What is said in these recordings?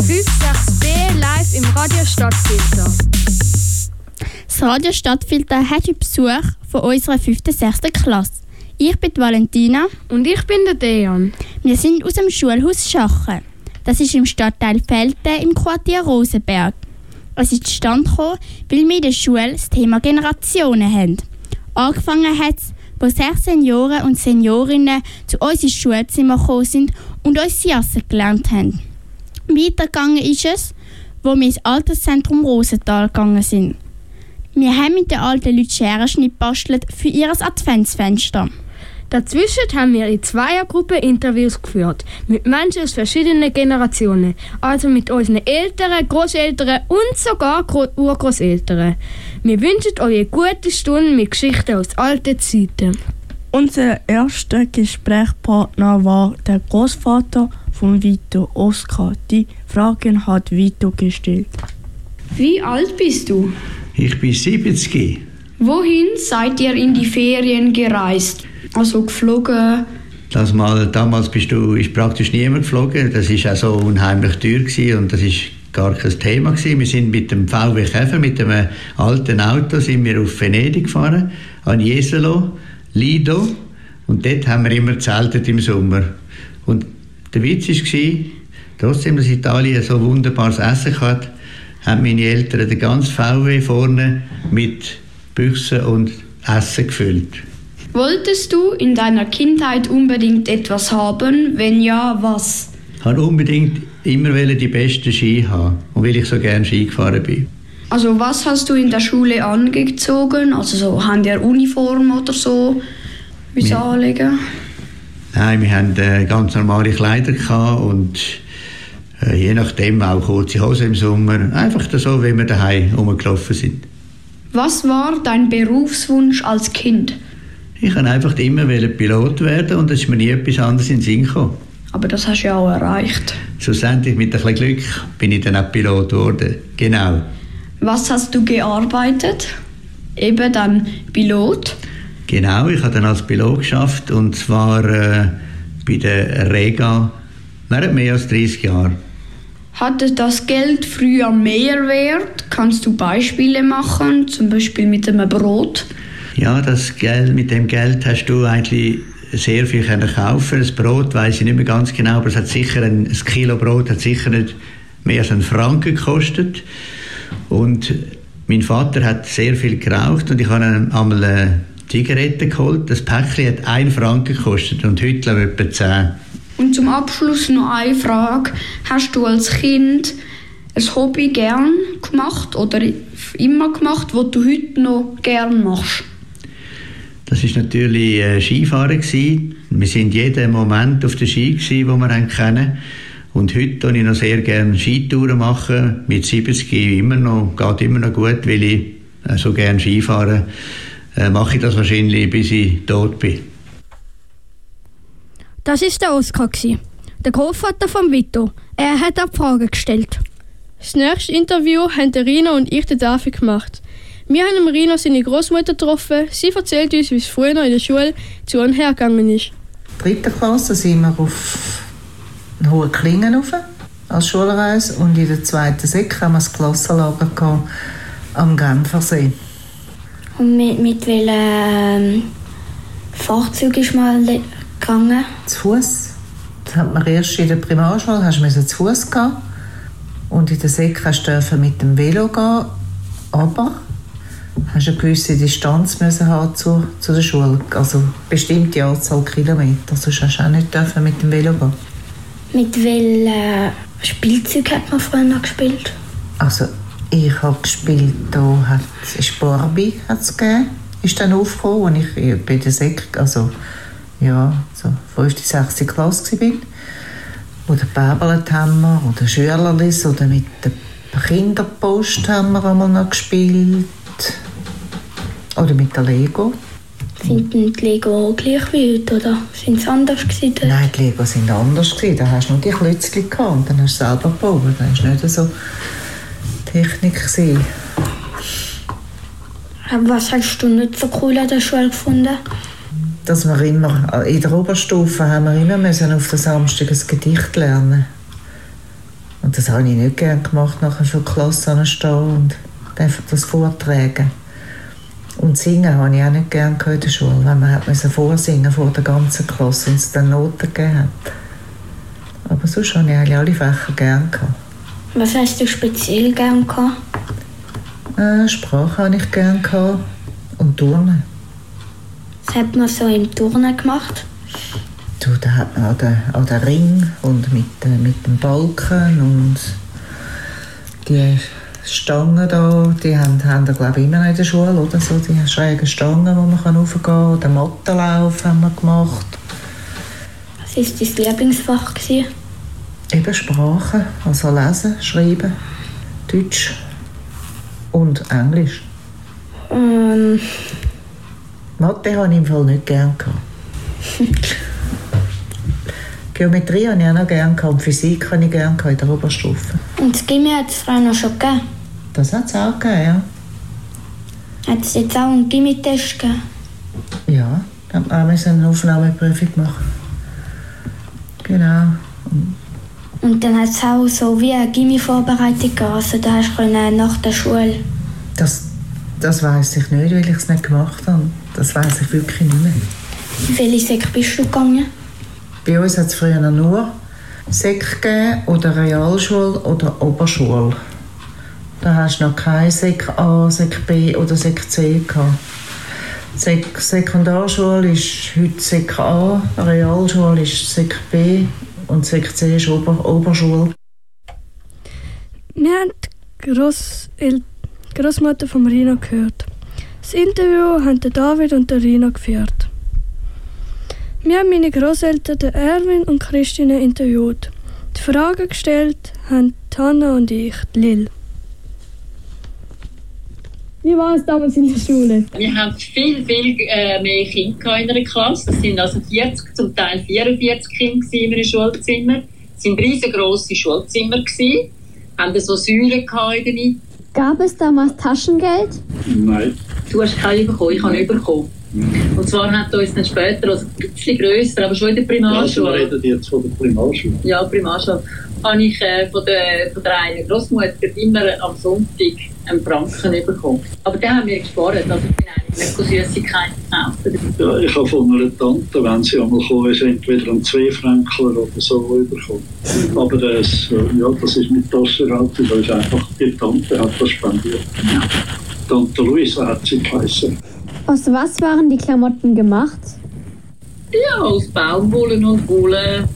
5-6b live im Radio Stadtfilter. Das Radio Stadtfilter hat heute Besuch von unserer 5. 6. Klasse. Ich bin Valentina. Und ich bin der Dejan. Wir sind aus dem Schulhaus Schachen. Das ist im Stadtteil Felten im Quartier Rosenberg. Es ist zustande gekommen, weil wir in der Schule das Thema Generationen haben. Angefangen hat es, wo sechs Senioren und Seniorinnen zu uns ins Schulzimmer gekommen sind und uns Jassen gelernt haben. Weitergegangen ist es, wo wir ins Alterszentrum Rosenthal gegangen sind. Wir haben mit den alten Leuten Scherenschnitt bastelt für ihr Adventsfenster. Dazwischen haben wir in Zweiergruppen Interviews geführt mit Menschen aus verschiedenen Generationen, also mit unseren Eltern, Großeltern und sogar Gro Urgroßeltern. Wir wünschen euch eine gute Stunde mit Geschichten aus alten Zeiten. Unser erster Gesprächspartner war der Großvater von Vito, Oskar. Die Fragen hat Vito gestellt. Wie alt bist du? Ich bin 70. Wohin seid ihr in die Ferien gereist? Also geflogen? Das mal, damals bist du, ist praktisch niemand geflogen. Das ist auch so unheimlich teuer gewesen und das ist gar kein Thema gewesen. Wir sind mit dem VW Käfer, mit einem alten Auto, sind wir auf Venedig gefahren, an Jesolo, Lido und dort haben wir immer zeltet im Sommer. Und der Witz war, trotzdem, dass Italien so wunderbares Essen hat, haben meine Eltern den ganzen VW vorne mit Büchsen und Essen gefüllt. Wolltest du in deiner Kindheit unbedingt etwas haben? Wenn ja, was? Ich wollte unbedingt immer die besten Ski haben und weil ich so gerne Ski gefahren bin. Also was hast du in der Schule angezogen? Also so, haben die Uniform oder so? Wie ja. anlegen? Nein, wir hatten äh, ganz normale Kleider gehabt und äh, je nachdem auch kurze Hose im Sommer. Einfach so, wie wir daheim rumgelaufen sind. Was war dein Berufswunsch als Kind? Ich wollte einfach immer Pilot werden und es ist mir nie etwas anderes in den Sinn gekommen. Aber das hast du ja auch erreicht. Schlussendlich mit ein bisschen Glück bin ich dann auch Pilot geworden. Genau. Was hast du gearbeitet? Eben dann Pilot? Genau, ich habe dann als Pilot geschafft und zwar äh, bei der Rega während mehr als 30 Jahren. Hatte das Geld früher mehr Wert? Kannst du Beispiele machen, zum Beispiel mit einem Brot? Ja, das Geld, mit dem Geld hast du eigentlich sehr viel können kaufen. Das Brot weiß ich nicht mehr ganz genau, aber es hat sicher ein, ein Kilo Brot hat sicher nicht mehr als einen Franken gekostet. Und mein Vater hat sehr viel geraucht und ich habe ihm einmal eine Zigarette geholt. Das Päckchen hat einen Franken gekostet und heute etwa zehn. Und zum Abschluss noch eine Frage. Hast du als Kind ein Hobby gern gemacht oder immer gemacht, was du heute noch gern machst? Das ist natürlich äh, Skifahren gewesen. Wir sind jeden Moment auf der Ski gewesen, wo wir kennen. Und heute tue ich noch sehr gerne Skitouren machen. Mit 70 immer noch, geht immer noch gut, weil ich äh, so gerne Skifahren. Äh, mache ich das wahrscheinlich, bis ich tot bin. Das ist der Oskar, der Großvater von Vito. Er hat eine Frage gestellt. Das nächste Interview haben Rina und ich den David gemacht. Wir haben Rino seine Großmutter getroffen. Sie erzählt uns, wie es früher noch in der Schule zu und her gegangen ist. Dritte Klasse sind wir auf einen hohen Klingen rauf, als Schulreise und in der zweiten Sek haben wir das Klassenlager gehabt, am Genfersee. Und mit, mit welchem ähm, Fahrzeug ist man gegangen? Zu Fuß. Das hat man erst in der Primarschule hast du zu Fuß gehen und in der Sek hast du mit dem Velo gehen, aber hast eine gewisse Distanz müssen haben zu, zu der Schule, also eine bestimmte Anzahl Kilometer, sonst hast du auch nicht dürfen mit dem Velo gehen. Mit welchem Spielzeug hat man früher noch gespielt? Also ich habe gespielt, da hat es Barbie hat's gegeben, ist dann aufgekommen, als ich bei der Sek, also ja, so 5. 6. Klasse war. Oder wir, oder Schülerlis, oder mit der Kinderpost haben wir einmal noch gespielt. Oder mit der Lego. Sind die Lego gleich wie heute, oder sind sie anders gewesen? Nein, die Lego sind anders gewesen. Da hast du nur die Klötzchen gehabt und dann hast du selber gebaut. Das war nicht so Technik. Gewesen. Was hast du nicht so cool an der Schule gefunden? Dass wir immer, in der Oberstufe haben wir immer müssen auf den Samstag ein Gedicht lernen. Und das habe ich nicht gerne gemacht, nachher für die Klasse stehen und einfach das vortragen. Und singen habe ich auch nicht gerne in der Schule, weil man müssen vorsingen vor der ganzen Klasse und es dann Noten gegeben hat. Aber sonst habe ich eigentlich alle Fächer gerne gehabt. Was hast du speziell gern gehabt? Äh, Sprache habe ich gerne gehabt und Turnen. Was hat man so im Turnen gemacht? Du, da hat man an den, an den Ring und mit, äh, mit dem Balken und die Stangen da, die haben, haben wir glaube ich immer noch in der Schule, oder so, die schrägen Stangen, wo man raufgehen kann. Den Mattenlauf haben wir gemacht. Was war dein Lieblingsfach? Gewesen? Eben Sprachen, also lesen, schreiben, Deutsch und Englisch. Ähm, Mathe habe ich im Fall nicht gern gehabt. Geometrie habe ich auch noch gern gehabt und Physik habe ich gern gehabt in der Oberstufe. und das Gimmi hat es früher noch schon gegeben. Das hat es auch gegeben, ja. Hat es jetzt auch einen Gimmi-Test gegeben? Ja, da haben wir auch eine Aufnahmeprüfung machen. Genau. Und dann hat es auch so wie eine Gimmi-Vorbereitung gegeben. Also da hast du nach der Schule. Das, das weiß ich nicht, weil ich es nicht gemacht habe. Das weiß ich wirklich nicht mehr. Wie viele Sek bist du gegangen? Bei uns hat es früher nur Sek gegeben, oder Realschule oder Oberschule. Da hast du noch kein Sek A, Sek B oder Sek C gehabt. Sek Sekundarschule ist heute Sek A, Realschule ist Sek B und Sek C ist Ober Oberschule. Wir haben die Grossel Grossmutter vom Rino gehört. Das Interview haben David und Rino geführt. Wir haben meine Großeltern, Erwin und Christine, interviewt. Die Fragen gestellt haben Hanna und ich, Lil. Wie war es damals in der Schule? Wir haben viel, viel äh, mehr Kinder in einer Klasse. Das sind also 40, zum Teil 44 Kinder in einem Schulzimmer. Es waren riesengroße Schulzimmer. Gewesen. Haben so Säulen gehabt in der Mitte. Gab es damals Taschengeld? Nein. Du hast keinen bekommen, ich habe nicht bekommen. Und zwar hat uns dann später, also ein bisschen grösser, aber schon in der Also wir Primarschule, reden jetzt von der Primarschule. ja, Primarschule, habe ich äh, von, der, von der einen Großmutter immer am Sonntag einen Franken bekommen. Aber den haben wir gespart, also ich bin eigentlich nicht Süßigkeiten gekauft. Ja, ich habe von einer Tante, wenn sie einmal gekommen ist, entweder einen 2 Franken oder so bekommen. Aber das, äh, ja, das ist mit das ist einfach, die Tante hat das spendiert. Tante Luisa hat sie geheißen. Aus was waren die Klamotten gemacht? Ja, aus Baumwolle und Wolle.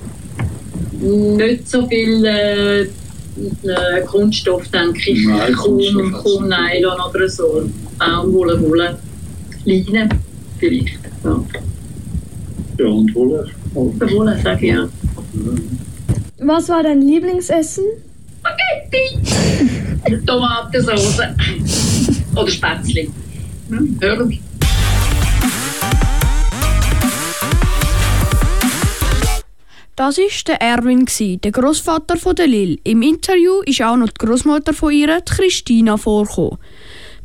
Nicht so viel äh, äh, Kunststoff, denke ich. Nein, kaum, kaum Nylon oder so. Baumwolle, Wolle. Leine vielleicht. Ja. Ja, und Wolle. Wolle, sage ich ja. Was war dein Lieblingsessen? Spaghetti! Tomatensauce. Oder Spätzle. Hm, hören. Das war der Erwin, der Großvater von der Lil. Im Interview ist auch noch die Großmutter von ihr, Christina, vorgekommen.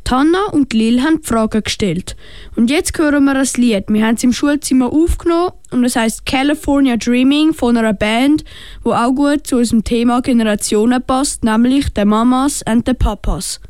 Die Hanna und Lil haben die Fragen gestellt. Und jetzt hören wir ein Lied. Wir haben es im Schulzimmer aufgenommen und es heißt California Dreaming von einer Band, wo auch gut zu unserem Thema Generationen passt, nämlich the Mamas and the Papas.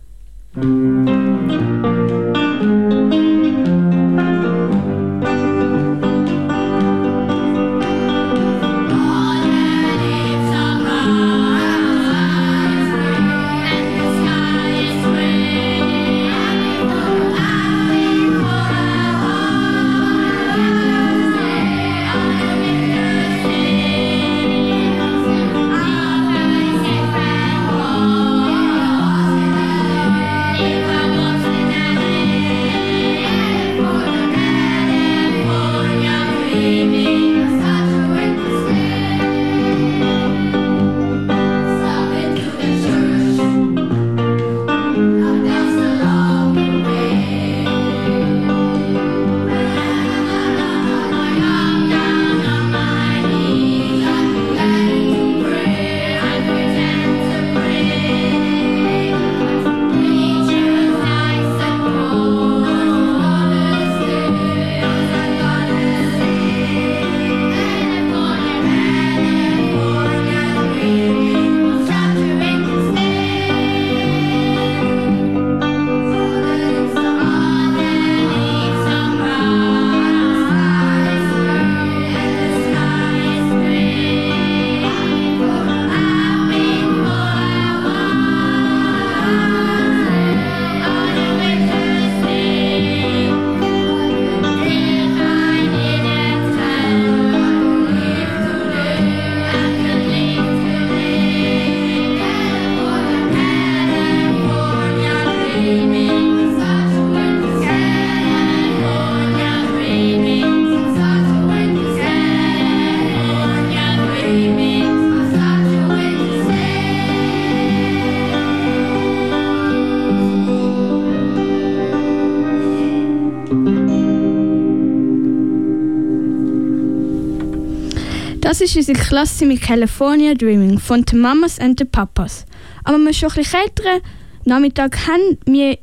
Das ist unsere Klasse mit California Dreaming von den Mamas and the Papas. Aber wir schon ein bisschen älteren Nachmittag haben wir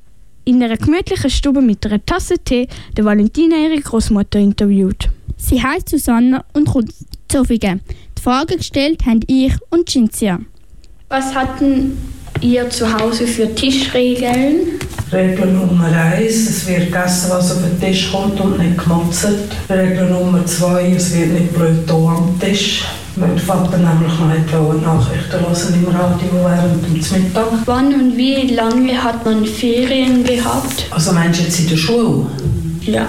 in einer gemütlichen Stube mit einer Tasse Tee der Valentina ihre Großmutter interviewt. Sie heißt Susanne und kommt Zofingen. Die Frage gestellt haben ich und Cinzia. Was hatten ihr zu Hause für Tischregeln? Regel Nummer eins, es wird gegessen, was auf den Tisch kommt und nicht gemotzt. Regel Nummer zwei, es wird nicht blöd am Tisch. Mein Vater nämlich noch nicht Nachrichten hören im Radio während dem Mittag. Wann und wie lange hat man Ferien gehabt? Also meinst du jetzt in der Schule? Ja.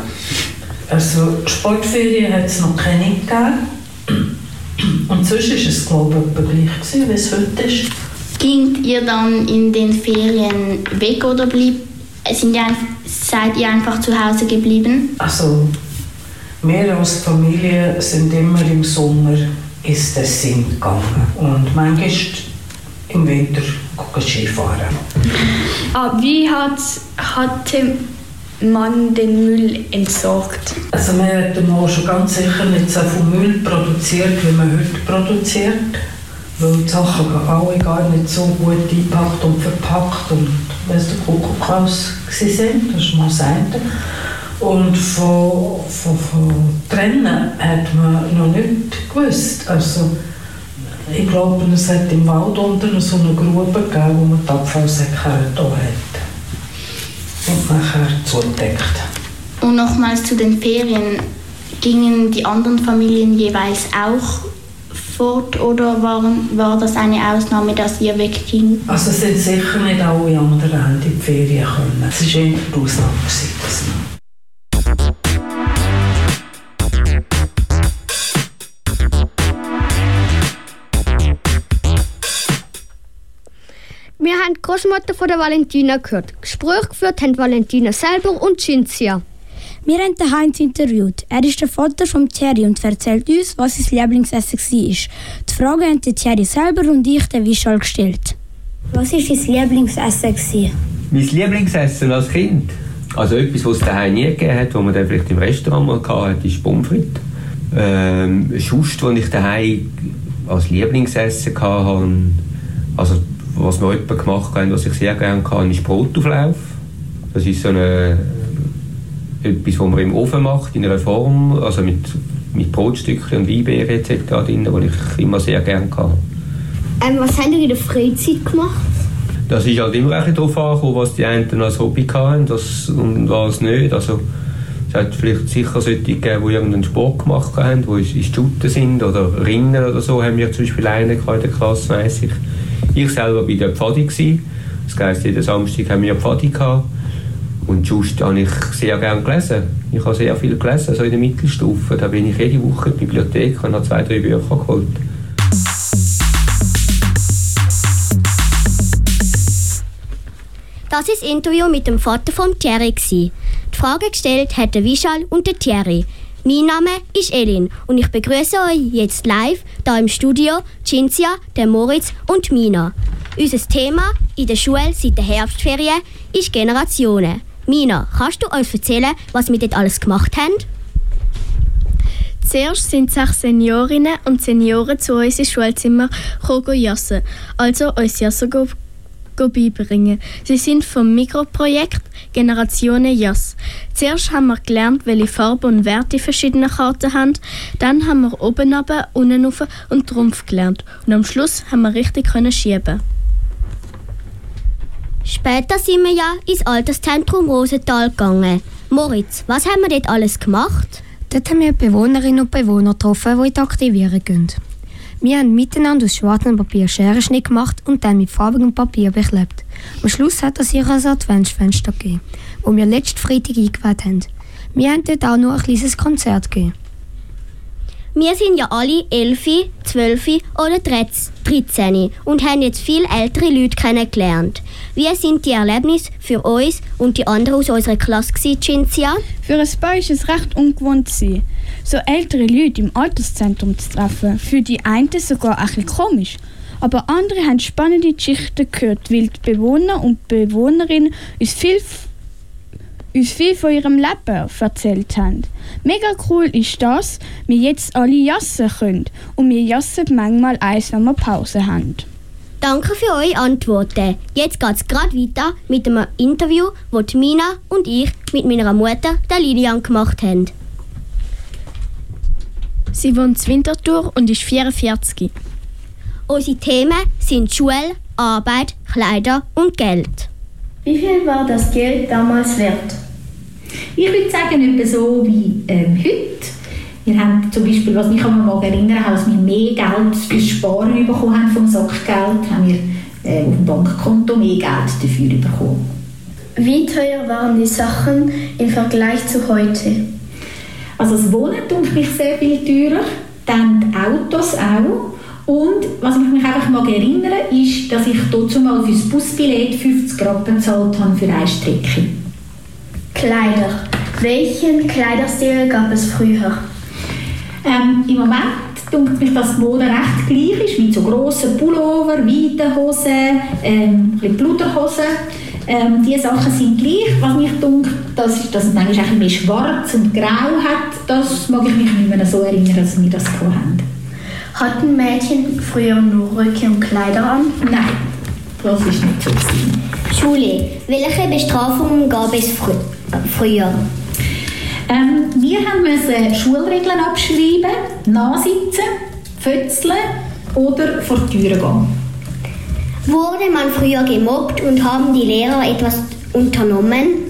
Also Sportferien hat es noch keine gegeben. Und sonst war es glaube ich gleich, gewesen, wie es heute ist. Gingt ihr dann in den Ferien weg oder blieb, sind ihr, seid ihr einfach zu Hause geblieben? Also wir als Familie sind immer im Sommer ins Tessin gegangen und manchmal im Winter Skifahren. Ah, wie hat, hatte man den Müll entsorgt? Also wir hätten mal schon ganz sicher nicht so viel Müll produziert, wie man heute produziert. Weil die Sachen alle gar nicht so gut eingepackt und verpackt und weiss der Kuckuck aus sind. Das ist mal das eine. Und von, von, von Trennen hat man noch nicht gewusst. Also, ich glaube, es hat im Wald unten so eine Grube gegeben, wo man die Abfallsäcke da hat. Und nachher zugedeckt. Und nochmals zu den Ferien. Gingen die anderen Familien jeweils auch fort oder waren, war das eine Ausnahme, dass ihr wegging? Also es sind sicher nicht alle anderen in die Ferien können. Es war eher die Ausnahme. Wir haben die Großmutter von der Valentina gehört. Gespräche geführt haben Valentina selber und Cinzia. Wir haben den Heinz interviewt. Er ist der Vater von Thierry und erzählt uns, was sein Lieblingsessen war. Die Frage haben Thierry selber und ich den Wischal gestellt. Was war dein Lieblingsessen? Mein Lieblingsessen als Kind? Also etwas, was es daheim nie gegeben hat, was man dann vielleicht im Restaurant mal hatte, ist Pommes frites. Ähm, Schust, was ich daheim als Lieblingsessen hatte, also was wir jemanden gemacht haben, was ich sehr gerne kann, ist Brotauflauf. Das ist so eine, etwas, was man im Ofen macht, in einer Form, also mit, mit Brotstückchen und Weinbeeren etc. drin, was ich immer sehr gerne kann. Ähm, was habt ihr in der Freizeit gemacht? Das ist halt immer ein darauf angekommen, was die einen als Hobby hatten das, und was nicht. Also, es hat vielleicht sicher solche gegeben, die irgendeinen Sport gemacht haben, die ins Shooten sind oder Rinnen oder so, haben wir zum Beispiel einen in der Klasse, weiss ich. Ich selber war der Pfadi. Gewesen. Das heisst, jeden Samstag haben wir Pfadi gehabt. Und sonst habe ich sehr gerne gelesen. Ich habe sehr viel gelesen, so in der Mittelstufe. Da bin ich jede Woche in die Bibliothek und habe zwei, drei Bücher geholt. Das ist das Interview mit dem Vater von Thierry. Die Frage gestellt hat der Vishal und der Thierry. Mein Name ist Elin und ich begrüße euch jetzt live hier im Studio Cinzia, der Moritz und Mina. Unser Thema in der Schule seit der Herbstferien ist Generationen. Mina, kannst du uns erzählen, was wir dort alles gemacht haben? Zuerst sind sechs Seniorinnen und Senioren zu uns ins Schulzimmer gekommen, jassen, also uns Jassen go, go beibringen. Sie sind vom Mikroprojekt Generationen Jass. Zuerst haben wir gelernt, welche Farben und Werte verschiedene Karten haben. Dann haben wir oben runter, unten rauf und Trumpf gelernt. Und am Schluss haben wir richtig können schieben. Später sind wir ja ins Alterszentrum Rosenthal gegangen. Moritz, was haben wir dort alles gemacht? Dort haben wir Bewohnerinnen und Bewohner getroffen, die in die Aktivierung gehen. Wir haben miteinander aus schwarzem Papier Scherenschnitt gemacht und dann mit farbigem Papier beklebt. Am Schluss hat es sich ein Adventsfenster gegeben, wo wir letzten Freitag eingeweiht haben. Wir haben dort auch noch ein kleines Konzert gegeben. Wir sind ja alle 11, 12 oder 13 und haben jetzt viel ältere Leute kennengelernt. Wie sind die Erlebnisse für uns und die anderen aus unserer Klasse gewesen, Cinzia? Für ein paar ist es recht ungewohnt gewesen, so ältere Leute im Alterszentrum zu treffen. Für die einen sogar ein bisschen komisch. Aber andere haben spannende Geschichten gehört, weil die Bewohner und Bewohnerinnen uns viel uns viel von ihrem Leben erzählt haben. Mega cool ist das, wir jetzt alle jassen können und wir jassen manchmal eins, wenn wir Pause haben. Danke für eure Antworten. Jetzt geht es gerade weiter mit einem Interview, das Mina und ich mit meiner Mutter, der Lilian, gemacht haben. Sie wohnt in Winterthur und ist 44. Unsere Themen sind Schule, Arbeit, Kleider und Geld. Wie viel war das Geld damals wert? Ich würde sagen, etwa so wie ähm, heute. Wir haben zum Beispiel, was mich an mal erinnern als wir mehr Geld fürs Sparen bekommen haben vom Sackgeld, haben wir äh, auf dem Bankkonto mehr Geld dafür bekommen. Wie teuer waren die Sachen im Vergleich zu heute? Also das Wohnen tut mich sehr viel teurer, dann die Autos auch. Und was ich mich einfach mal erinnere, ist, dass ich dazu mal für das Busbillett 50 Rappen bezahlt habe für eine Strecke. Kleider. Welchen Kleiderstil gab es früher? Ähm, Im Moment denkt mich, dass die Mode recht gleich ist, mit so grossen Pullover, weiten Hosen, ähm, ein Bluterhosen. Ähm, diese Sachen sind gleich. Was mich denkt, das ist, dass es manchmal ein mehr schwarz und grau hat, das mag ich mich nicht mehr so erinnern, dass wir das haben. Hatten Mädchen früher nur Röcke und Kleider an? Nein, das ist nicht so. Schule. Welche Bestrafungen gab es frü früher? Ähm, wir mussten Schulregeln abschreiben, nachsitzen, fötzeln oder vor die Türe gehen. Wurde man früher gemobbt und haben die Lehrer etwas unternommen?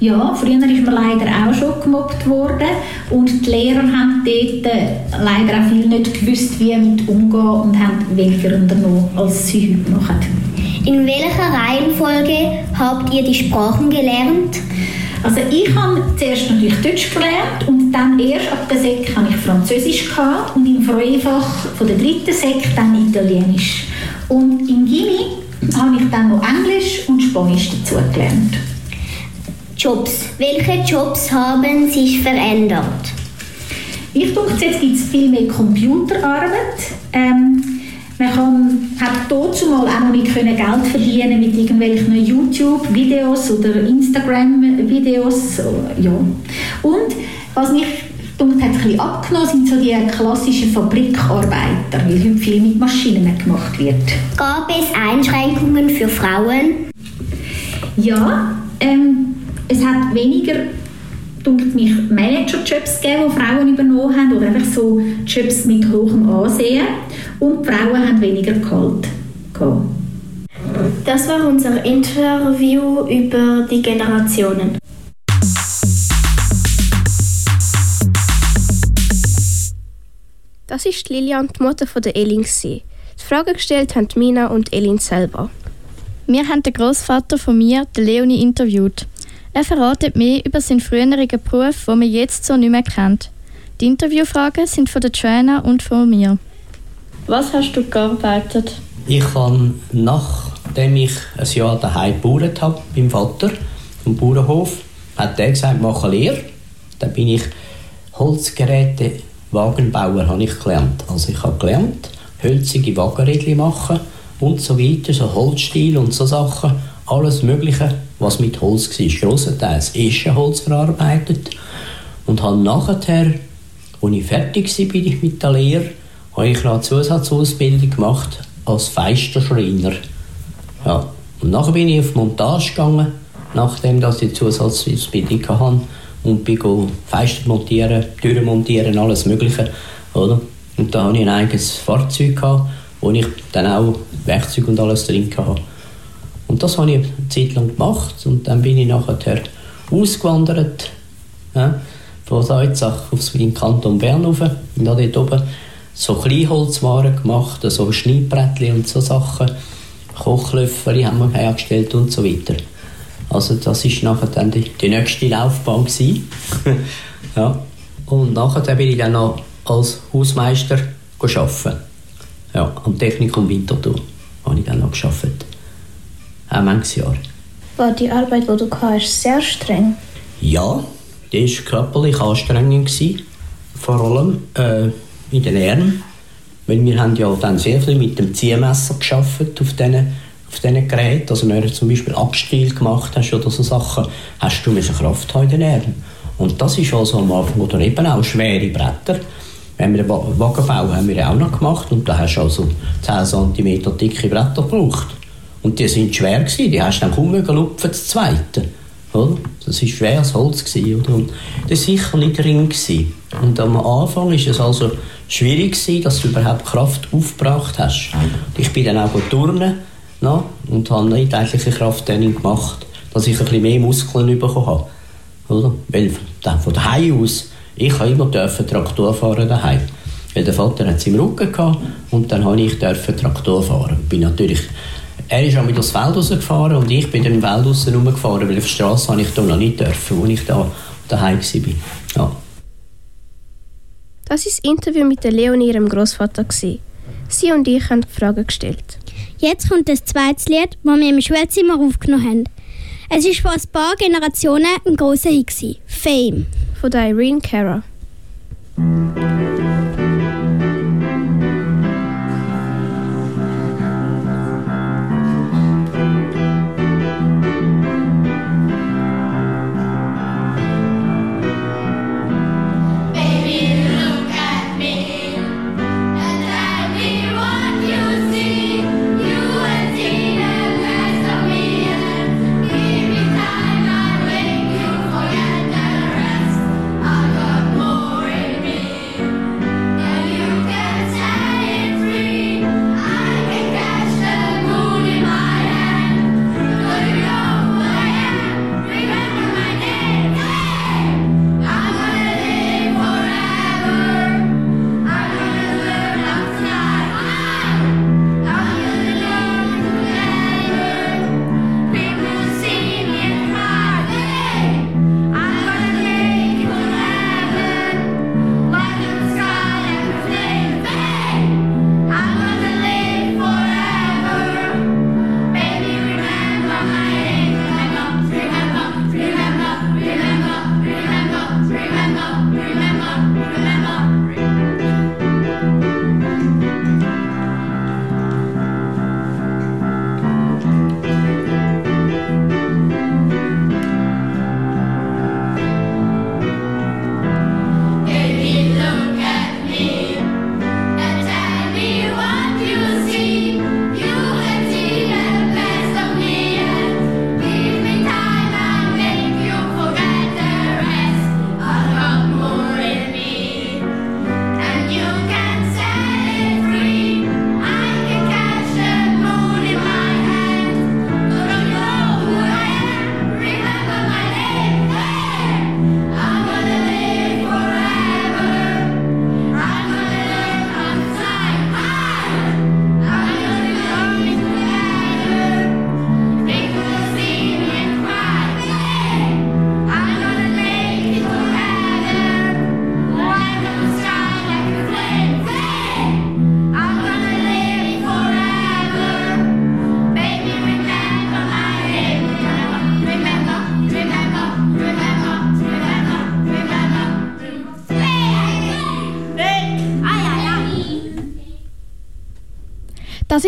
Ja, früher ist man leider auch schon gemobbt worden und die Lehrer haben dort äh, leider auch viel nicht gewusst, wie damit umgehen und haben weniger unternommen, als sie heute machen. In welcher Reihenfolge habt ihr die Sprachen gelernt? Also ich habe zuerst natürlich Deutsch gelernt und dann erst ab der Sek habe ich Französisch gehabt und im Freifach von der dritten Sek dann Italienisch. Und im Gimmi habe ich dann noch Englisch und Spanisch dazu gelernt. Jobs. Welche Jobs haben sich verändert? Ich denke, jetzt gibt es viel mehr Computerarbeit. Ähm, man kann, hat dazu mal auch noch nicht können Geld verdienen mit irgendwelchen YouTube-Videos oder Instagram-Videos. Ja. Und was mich denke, hat ein bisschen abgenommen, sind so die klassischen Fabrikarbeiter, weil heute viel mit Maschinen gemacht wird. Gab es Einschränkungen für Frauen? Ja, ähm, es hat weniger dunkt mich Managerjobs gegeben, die Frauen übernommen haben oder einfach so Jobs mit hohem Ansehen und die Frauen haben weniger Gehalt gehabt. Das war unser Interview über die Generationen. Das ist Lilian, die Mutter von der Elin. Die Frage gestellt haben Mina und Elin selber. Wir haben den Großvater von mir, den Leonie, interviewt. Er verratet mehr über seinen früheren Beruf, den man jetzt so nicht mehr kennt. Die Interviewfragen sind von der Trainer und von mir. Was hast du gearbeitet? Ich habe, nachdem ich ein Jahr daheim gebaut habe, beim Vater vom Bauernhof, hat er gesagt, mache eine Lehre. Dann bin ich Holzgeräte Wagenbauer habe ich gelernt. Also ich habe gelernt, hölzige Wagenräder machen und so weiter, so Holzstil und so Sachen. Alles Mögliche, was mit Holz war. Grossenteils Eschenholz verarbeitet. Und habe nachher, als ich fertig war mit der Lehre, habe ich eine Zusatzausbildung gemacht als Feisterschreiner. Ja. Und nachher bin ich auf Montage gegangen, nachdem dass ich die Zusatzausbildung hatte und bin Fenster montieren, Türen montieren, alles Mögliche. Oder? Und da hatte ich ein eigenes Fahrzeug, gehabt, wo ich dann auch Werkzeug und alles drin hatte. Und das habe ich eine Zeit lang gemacht und dann bin ich nachher ausgewandert ja, von Salzach aufs in den Kanton Bern rauf und habe dort oben so Kleinholzwaren gemacht, so Schneidbrettchen und so Sachen, Kochlöffel haben wir hergestellt und so weiter. Also das ist nachher dann die, die nächste Laufbahn ja. Und nachher bin ich dann noch als Hausmeister arbeiten. Ja, am Technikum Winterthur habe ich dann noch gearbeitet. Auch manches Jahr. War die Arbeit, die du hast, sehr streng? Ja, die war körperlich anstrengend. Vor allem äh, in den Ehren. Weil wir haben ja dann sehr viel mit dem Ziehmesser geschafft auf diesen auf diesen Geräten. Also wenn du zum Beispiel Abstiel gemacht hast oder so Sachen, hast du müssen Kraft haben in den Armen. Und das ist also am Anfang, oder eben auch schwere Bretter. Wenn wir den Wagenbau haben wir auch noch gemacht und da hast du also 10 cm dicke Bretter gebraucht. Und die sind schwer gewesen, die hast du dann kaum lupfen, das zweite. Oder? Das war schweres Holz. Gewesen, oder? Und das war sicher nicht gering. Gewesen. Und am Anfang war es also schwierig, gewesen, dass du überhaupt Kraft aufgebracht hast. Und ich bin dann auch turnen no? und habe nicht eigentlich Krafttraining gemacht, dass ich ein bisschen mehr Muskeln bekommen habe. Oder? Weil von daheim aus, ich habe immer dürfen Traktor fahren daheim. Weil der Vater hat es im Rücken gehabt und dann habe ich dürfen Traktor fahren. Bin natürlich er ist auch mit das Feld rausgefahren und ich bin dann im Wald raus rumgefahren, weil auf der Straße habe ich da noch nicht dürfen, als ich da daheim war. Ja. Das war das Interview mit der Leo und ihrem Großvater. Sie und ich haben Fragen gestellt. Jetzt kommt das zweite Lied, das wir im Schulzimmer aufgenommen haben. Es war vor ein paar Generationen ein grosser Hit. Fame. Von Irene Cara.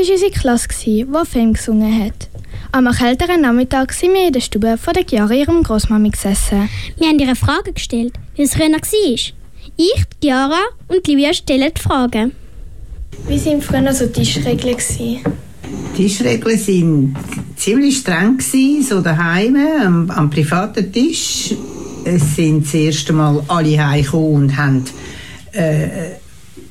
War unsere Klasse, die Film gesungen hat. Am kälteren Nachmittag sind wir in der Stube von der Chiara ihrem Großmami gesessen. Wir haben ihr eine Frage gestellt, wie es früher war. Ich, Chiara und Livia stellen die Fragen. Wie waren früher so Tischregeln? Tischregeln waren ziemlich streng, so daheim, am, am privaten Tisch. Es sind das erste Mal alle heimgekommen und haben äh,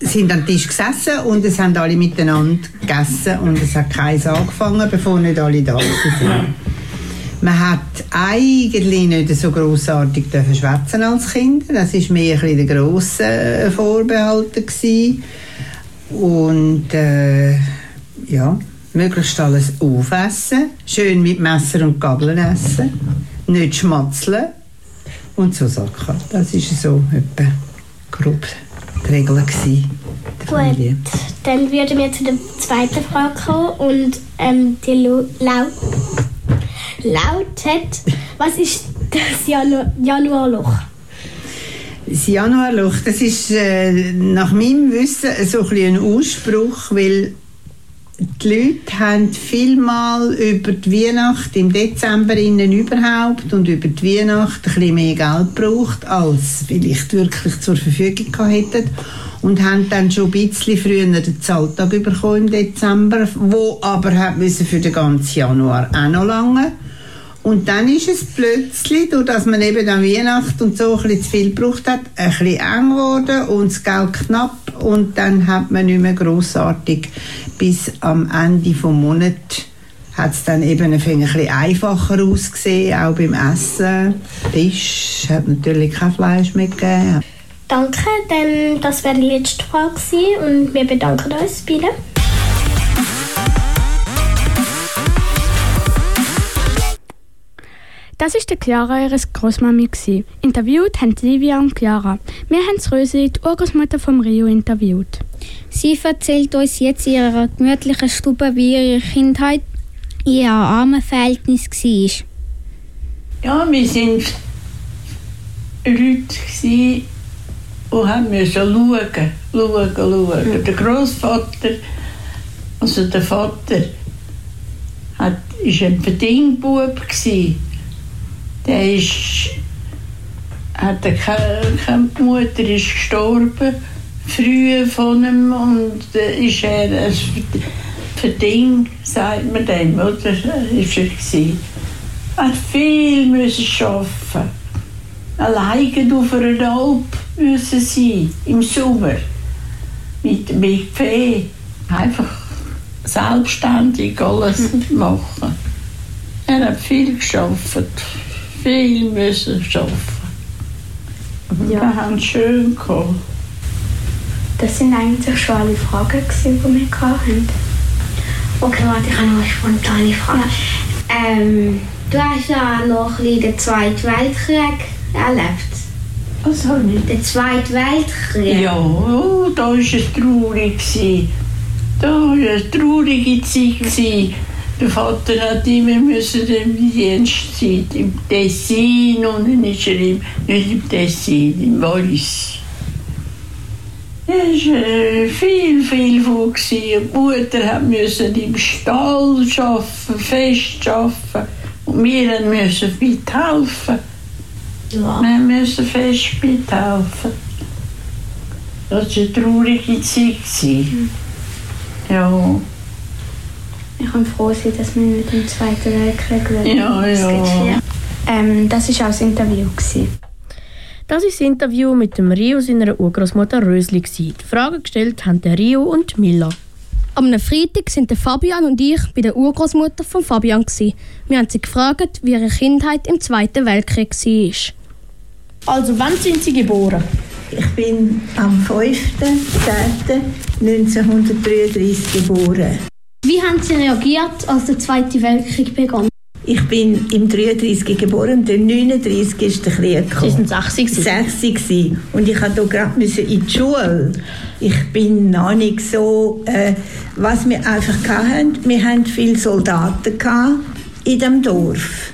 sind am Tisch gesessen und es haben alle miteinander gegessen und es hat keins angefangen, bevor nicht alle da waren. Man hat eigentlich nicht so grossartig schwätzen als Kind. Das war mehr ein der grosse äh, Vorbehalte. Und äh, ja, möglichst alles aufessen, schön mit Messer und Gabeln essen, nicht schmatzeln und so Sachen. Das ist so etwa grob die Regeln gewesen, Gut, dann würden wir zu der zweiten Frage kommen und ähm, die laut lautet, was ist das Janu Januarloch? Das Januarloch, das ist äh, nach meinem Wissen so ein, ein Ausspruch, weil die Leute haben vielmal über die Weihnacht im Dezember innen überhaupt und über die Weihnacht ein bisschen mehr Geld gebraucht, als vielleicht wirklich zur Verfügung hätten und haben dann schon ein bisschen früher den Zahltag bekommen im Dezember, wo aber hat müssen für den ganzen Januar auch noch lange. Und dann ist es plötzlich, durch dass man eben an Weihnachten und so ein bisschen zu viel gebraucht hat, ein bisschen eng geworden und das Geld knapp und dann hat man nicht mehr grossartig bis am Ende des Monats hat es dann eben ein bisschen einfacher ausgesehen, auch beim Essen. Tisch hat natürlich kein Fleisch mehr gegeben. Danke, denn das wäre die letzte Frage und wir bedanken uns beide. Das ist die Clara ihres Großmami gsi. Interviewt haben Livia und Clara. Wir haben Rösi, die Urgroßmutter vom Rio, interviewt. Sie erzählt uns jetzt in ihrer gemütlichen Stube, wie ihre Kindheit in ihrem armen Verhältnis war. Ja, wir sind Leute, die haben müssen schauen, schauen, schauen. Der Großvater, also der Vater, hat, ist ein Verdingbub gewesen. Der ist, hatte keine, keine Mutter, ist gestorben, früh von ihm und äh, ist er ein Verding, sagt man dem, oder? Ist er gewesen. Hat viel müssen arbeiten. Alleine auf einer Alp müssen sein, im Sommer. Mit, mit Fee. Einfach selbstständig alles machen. Er hat viel geschafft viel müssen arbeiten. Ja. Wir haben es schön gehabt. Das sind eigentlich schon alle Fragen, die wir hatten. Okay, warte, ich habe noch eine spontane Frage. Ähm, du hast ja noch ein bisschen den Zweiten Weltkrieg erlebt. Was habe ich? Den Zweiten Weltkrieg? Ja, oh, da war es traurig. Da war eine traurige Zeit. Der Vater hat immer müssen im Dienst sein, im Tessin und er im, nicht im Tessin, im Wallis. Er war äh, viel, viel vor. Die Mutter müssen im Stall arbeiten, fest arbeiten. Und wir mussten mithelfen. Ja. Wir mussten fest mithelfen. Das war eine traurige Zeit. Ja. Ich kann froh sein, dass wir nicht im Zweiten Weltkrieg leben. Ja, ja. Ähm, das war auch das Interview. Gewesen. Das ist das Interview mit dem Rio seiner Urgroßmutter Rösli. Die Fragen gestellt haben der Rio und Milla. Am Freitag sind der Fabian und ich bei der Urgroßmutter von Fabian. Gewesen. Wir haben sie gefragt, wie ihre Kindheit im Zweiten Weltkrieg war. Also, wann sind Sie geboren? Ich bin am 5.10.1933 geboren. Wie haben Sie reagiert, als der Zweite Weltkrieg begann? Ich bin im 33 geboren und im 39 ist der Krieg gekommen. Sie waren 60? 60 und ich musste gerade in die Schule. Ich bin noch nicht so, äh, was wir einfach hatten, wir hatten viele Soldaten in dem Dorf.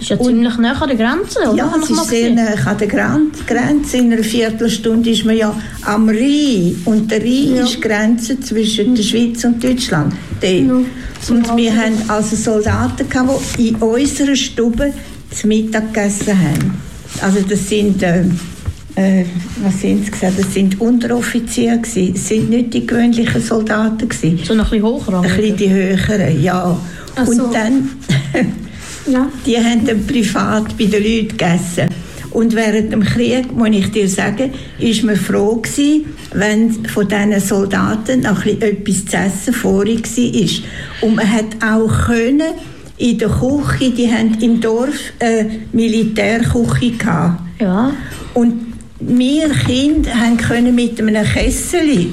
Das ist ja ziemlich nah an der Grenze, oder? Ja, es ist sehr nah an der Grenze. In einer Viertelstunde ist man ja am Rhein. Und der Rhein ja. ist die Grenze zwischen der Schweiz und Deutschland. Ja. Und wir haben also Soldaten, die in unserer Stube zu Mittag gegessen haben. Also das sind... Äh, äh, was sind sie gesagt? Das sind Unteroffiziere gewesen. Das sind nicht die gewöhnlichen Soldaten gewesen. So noch ein bisschen hochrangiger? Ein bisschen die höheren, ja. So. Und dann ja. Die haben dann privat bei den Leuten gegessen. Und während dem Krieg, muss ich dir sagen, ist man froh gewesen, wenn von diesen Soldaten noch etwas zu essen vorig war. Und man hat auch können, in der Küche, die haben im Dorf eine Militärküche gehabt. Ja. Und wir Kinder haben können mit einem Kessel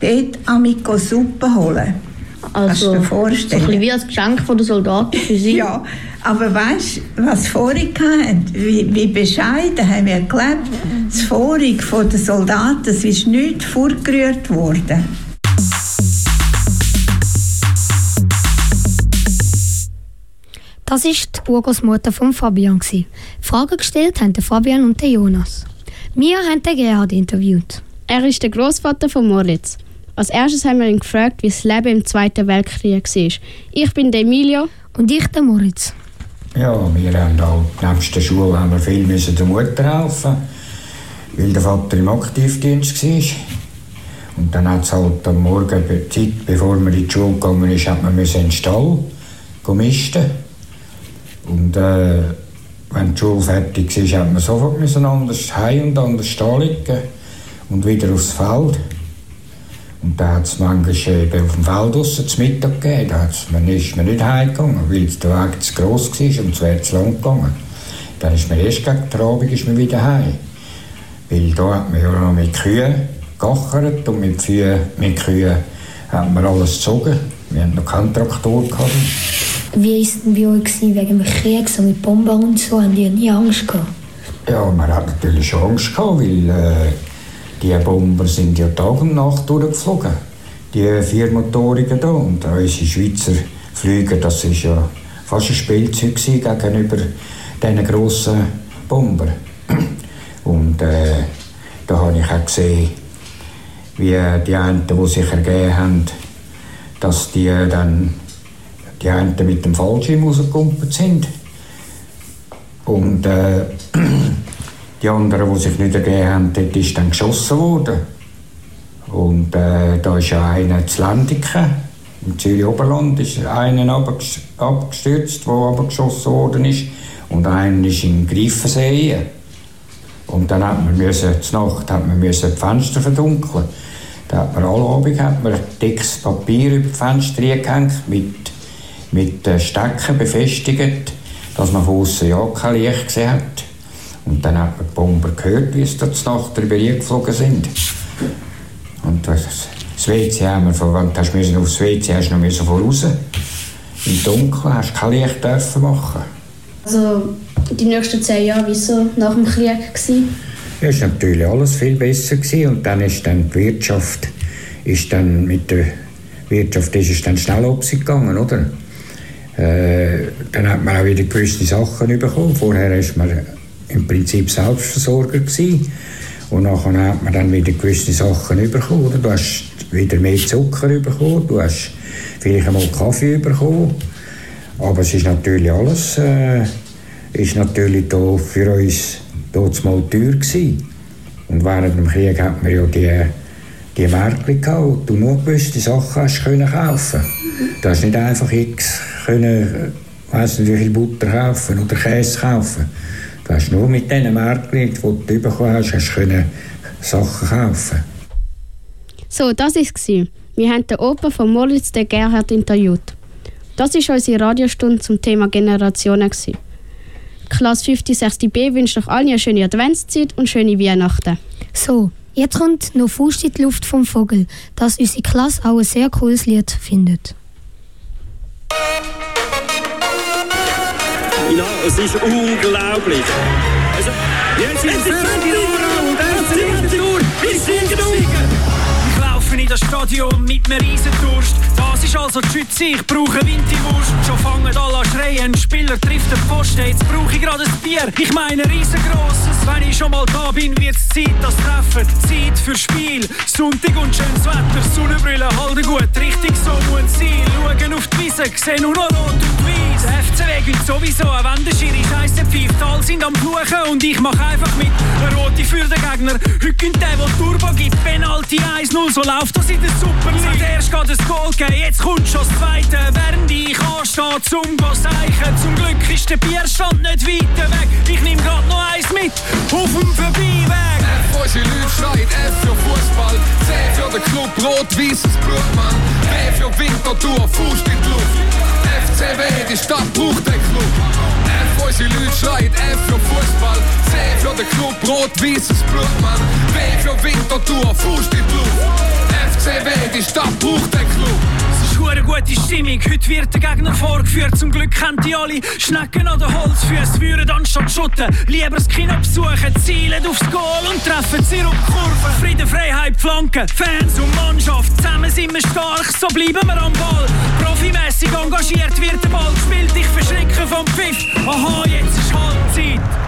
dort Amico Suppe holen. Also, Kannst du dir vorstellen? So ein wie als Geschenk von den Soldaten für sie. ja, aber weißt du, was vorhin hatten? Wie, wie bescheiden haben wir gelebt. Das Vorig von den Soldaten, es ist nicht vorgerührt worden. Das war die Urgroßmutter von Fabian. Fragen gestellt haben Fabian und Jonas. Wir haben den Gerhard interviewt. Er ist der Großvater von Moritz. Als erstes haben wir ihn gefragt, wie das Leben im Zweiten Weltkrieg war. Ich bin der Emilio. Und ich der Moritz. Ja, wir haben halt, nebst der Schule haben wir viel müssen der Mutter helfen, weil der Vater im Aktivdienst war. Und dann hat es halt am Morgen, Zeit, bevor man in die Schule gegangen ist, hat man müssen in den Stall misten. Und äh, wenn die Schule fertig war, hat man sofort müssen anders heim und anders stehen liegen und wieder aufs Feld. Und da hat es manchmal eben auf dem Feld draussen zu Mittag gegeben. Da man, ist man nicht heimgegangen, weil der Weg zu gross war und es wäre zu lang gegangen. Dann ist man erst gegen den Abend ist man wieder heim. Weil da hat man ja noch mit Kühen gachert und mit, Kühen, mit Kühen hat man alles gezogen. Wir hatten noch keinen Traktor. Gehabt. Wie war es denn bei euch wegen dem Krieg, so mit Bomben und so? Haben die nie Angst gehabt? Ja, man hat natürlich schon Angst gehabt, weil äh, die Bomber sind ja Tag und Nacht durchgeflogen. Die viermotorigen da. Und unsere Schweizer Flüge, das war ja fast ein Spielzeug gegenüber diesen grossen Bomber. Und äh, da habe ich auch gesehen, wie die einen, die sich ergeben haben, dass die dann die einen mit dem Fallschirm rausgekumpelt sind. Und äh, die anderen, die sich nicht ergeben haben, dort ist dann geschossen worden. Und äh, da ist ja einer zu Landiken, im Zürich-Oberland, ist einer abgestürzt, der aber geschossen worden ist. Und einer ist in Greifensee. Und dann hat man müssen, Nacht hat man müssen die Fenster verdunkeln. Da hat man alle Abend hat man dickes Papier über die Fenster gehängt, mit, mit Stecken befestigt, dass man von außen ja kein Licht gesehen hat. Und dann hat man die Bomber gehört, wie sie da Nacht drüber geflogen sind. Und das, das WC haben wir, von, wenn du hast aufs WC hast noch voraus. Im Dunkeln hast du kein Licht dürfen machen. Also die nächsten zehn Jahre, wieso nach dem Krieg gewesen? Ja, ist natürlich alles viel besser gewesen. und dann ist dann die Wirtschaft, ist dann mit der Wirtschaft ist es dann schnell gegangen, oder? Äh, dann hat man auch wieder gewisse Sachen bekommen. Vorher war man im Prinzip Selbstversorger gewesen. und nachher hat man dann wieder gewisse Sachen bekommen. Oder? Du hast wieder mehr Zucker bekommen, du hast vielleicht einmal Kaffee bekommen, aber es ist natürlich alles äh, ist natürlich da für uns dort mal teuer gewesen. Und während dem Krieg hat man ja die, die Märkte gehabt, du nur gewisse Sachen hast können kaufen. Du hast nicht einfach X können, weiss nicht, Butter kaufen oder Käse kaufen. Du hast nur mit diesen Märkten, die du bekommen hast, hast können Sachen kaufen. So, das war es. Wir haben den Opa von Moritz den Gerhard interviewt. Das war unsere Radiostunde zum Thema Generationen. Klasse 50 6b wünscht euch allen eine schöne Adventszeit und schöne Weihnachten. So, jetzt kommt noch Fuß in die Luft vom Vogel, das unsere Klasse auch ein sehr cooles Lied findet. Ja, es ist unglaublich. Also, jetzt ist es fertig und er singt durch. Wir singen Ich laufe in das Stadion mit einem riesen Durst. Das ist also die Schütze, ich brauche Winterwurst. Schon fangen alle an schreien, ein Spieler trifft den Posten. Jetzt brauche ich gerade ein Bier, ich meine riesengroßes. Wenn ich schon mal da bin, wird's Zeit, das Treffen. Zeit für Spiel, Sonntag und schönes Wetter. Sonnenbrille halten gut, richtig so muss es sein. Schauen auf die Wiese, sehen nur noch rot und weiß. Der FCW gibt sowieso, wenn der Schiri scheisse pfeift. Alle sind am Fluchen und ich mach einfach mit. Eine rote für den Gegner. Heute gönnt der, der Turbo gibt. Penalty 1-0, so läuft das in der Super League. Erst geht das Goal geben, jetzt kommt schon das Zweite. Während ich anstehe zum Goseichen. Zum Glück ist der Bierstand nicht weit weg. Ich nehm grad noch eins mit auf dem Vorbeiweg. F, unsere Leute schreien F für Fußball. C für den Club, rot-weißes Blutmann. B für Winterthur, Fuß in die Luft. FCW, die Stadt braucht den Club. F, unsere Leute schreien F für Fußball. C für den Club, rot-weißes Blutmann. B für Winterthur, Fuß in die Luft. FCW, die Stadt braucht den Club. Eine gute Stimmung, heute wird der Gegner vorgeführt. Zum Glück kennt die alle Schnecken an den Holzfüßen, führen anstatt Schutten. Lieber das Kino besuchen, zielen aufs Goal und treffen sie auf die Kurve. Frieden, Freiheit, Flanken, Fans und Mannschaft, zusammen sind wir stark, so bleiben wir am Ball. Profimässig engagiert wird der Ball gespielt, ich verschrecke vom Pfiff. Aha, jetzt ist Halbzeit.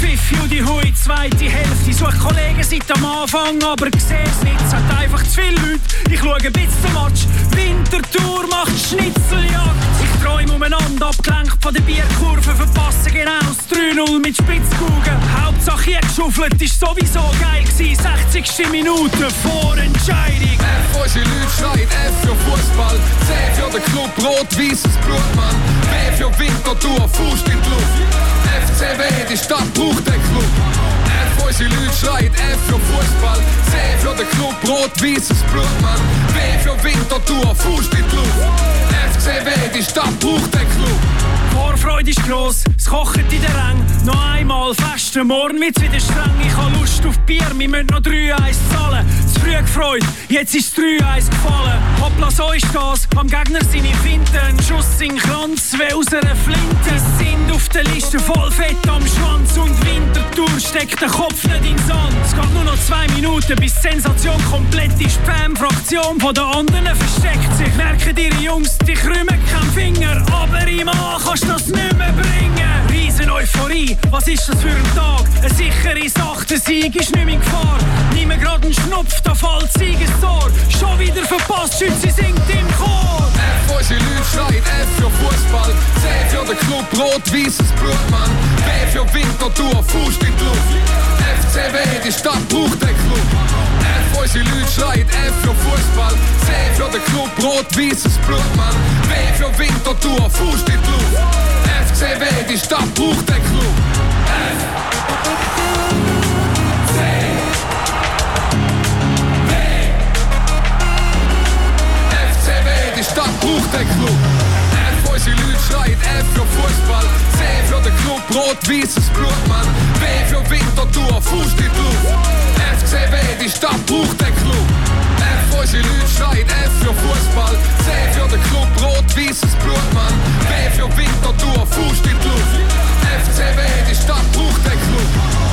Pfiff, Judy Hui, zweite Hälfte. Suche Kollegen seit am Anfang, aber sehe es nicht. Hat einfach zu viele Leute. Ich schaue ein bisschen Match. Wintertour macht Schnitzeljagd. Ich träume umeinander, abgelenkt von der Bierkurve. Verpasse genau das 3-0 mit Spitzkugeln. Hauptsache geschuffelt ist sowieso geil gewesen. 60. Minute vor Entscheidung. F, unsere Leute schreien F für Fußball, C für den Club, rot-weißes Blut, Mann. B für Winterthur, Fuß in die Luft. FCW, die Stadt braucht den Club. F, unsere Leute schreien F für Fußball, C für den Club, rot-weißes Blut, Mann. B für Winterthur, Fuß in die Luft. FCW, die Stadt braucht den Club. Vorfreude ist gross, es kocht in den Rängen. Noch einmal festen, morgen wird's wieder streng. Ich habe Lust auf Bier, wir müssen noch 3-1 zahlen. Zu früh gefreut, jetzt ist 3-1 gefallen. Hoppla, so ist das, am Gegner seine Finte. Ein Schuss in den Kranz, wie aus einer Flinte. Sind auf der Liste voll fett am Schwanz. Und Wintertour steckt der Kopf nicht in den Sand. Es geht nur noch zwei Minuten, bis die Sensation komplett ist. Die Fan-Fraktion von den anderen versteckt sich. Merken ihre Jungs, die krümmen keinen Finger. Aber im A kannst du das nicht mehr bringen. Riesen Euphorie, was ist das für ein Tag? Eine sichere Sache, der Sieg ist nicht mehr in Gefahr. Nimm mir grad einen Schnupf, da fällt Siegestor. Schon wieder verpasst, Schütze singt für den Club, rot-weißes Blut, Mann. B für Winterthur, Fuß in die Luft. FCW, die Stadt braucht den Club. F, unsere Leute schreien F für Fußball, C für den Club, rot-weißes Blut, Mann. B für Winterthur, Fuß in die Luft. FCW, die Stadt braucht den Club. FCW, die Stadt braucht den Club. Schreien F für Fußball, C für den Club, rot-weißes Blut, Mann. B für Winterthur, Fuß die Luft. FCW, die Stadt braucht den Club. F, unsere Leute schreien F für Fußball, C für den Club, rot-weißes Blut, Mann. B für Winterthur, Fuß die Luft. FCW, die Stadt braucht den Club.